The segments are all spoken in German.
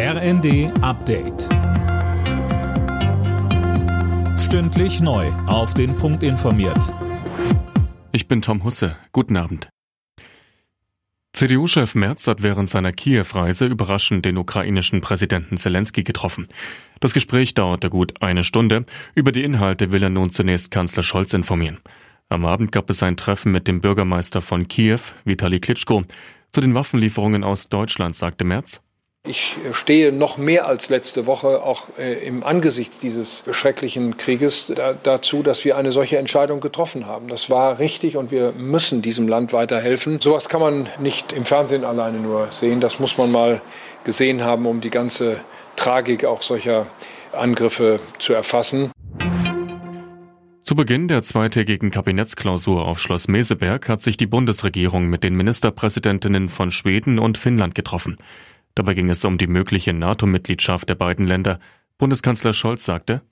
RND Update. Stündlich neu. Auf den Punkt informiert. Ich bin Tom Husse. Guten Abend. CDU-Chef Merz hat während seiner Kiew-Reise überraschend den ukrainischen Präsidenten Zelensky getroffen. Das Gespräch dauerte gut eine Stunde. Über die Inhalte will er nun zunächst Kanzler Scholz informieren. Am Abend gab es ein Treffen mit dem Bürgermeister von Kiew, Vitali Klitschko. Zu den Waffenlieferungen aus Deutschland sagte Merz, ich stehe noch mehr als letzte Woche auch äh, im Angesicht dieses schrecklichen Krieges da, dazu, dass wir eine solche Entscheidung getroffen haben. Das war richtig und wir müssen diesem Land weiterhelfen. Sowas kann man nicht im Fernsehen alleine nur sehen. Das muss man mal gesehen haben, um die ganze Tragik auch solcher Angriffe zu erfassen. Zu Beginn der zweitägigen Kabinettsklausur auf Schloss Meseberg hat sich die Bundesregierung mit den Ministerpräsidentinnen von Schweden und Finnland getroffen. Dabei ging es um die mögliche NATO-Mitgliedschaft der beiden Länder. Bundeskanzler Scholz sagte,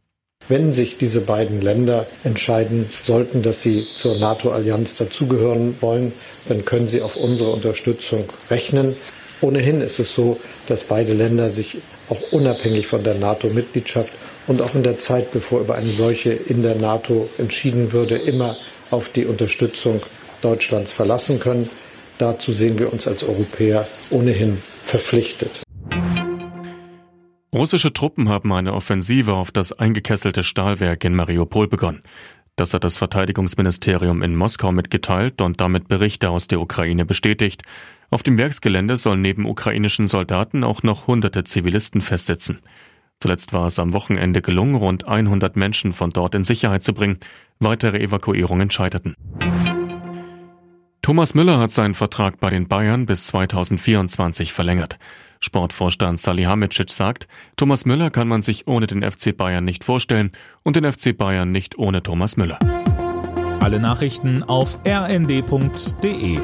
wenn sich diese beiden Länder entscheiden sollten, dass sie zur NATO-Allianz dazugehören wollen, dann können sie auf unsere Unterstützung rechnen. Ohnehin ist es so, dass beide Länder sich auch unabhängig von der NATO-Mitgliedschaft und auch in der Zeit, bevor über eine solche in der NATO entschieden würde, immer auf die Unterstützung Deutschlands verlassen können. Dazu sehen wir uns als Europäer ohnehin verpflichtet. Russische Truppen haben eine Offensive auf das eingekesselte Stahlwerk in Mariupol begonnen. Das hat das Verteidigungsministerium in Moskau mitgeteilt und damit Berichte aus der Ukraine bestätigt. Auf dem Werksgelände sollen neben ukrainischen Soldaten auch noch hunderte Zivilisten festsitzen. Zuletzt war es am Wochenende gelungen, rund 100 Menschen von dort in Sicherheit zu bringen. Weitere Evakuierungen scheiterten. Thomas Müller hat seinen Vertrag bei den Bayern bis 2024 verlängert. Sportvorstand Salihamidzic sagt, Thomas Müller kann man sich ohne den FC Bayern nicht vorstellen und den FC Bayern nicht ohne Thomas Müller. Alle Nachrichten auf rnd.de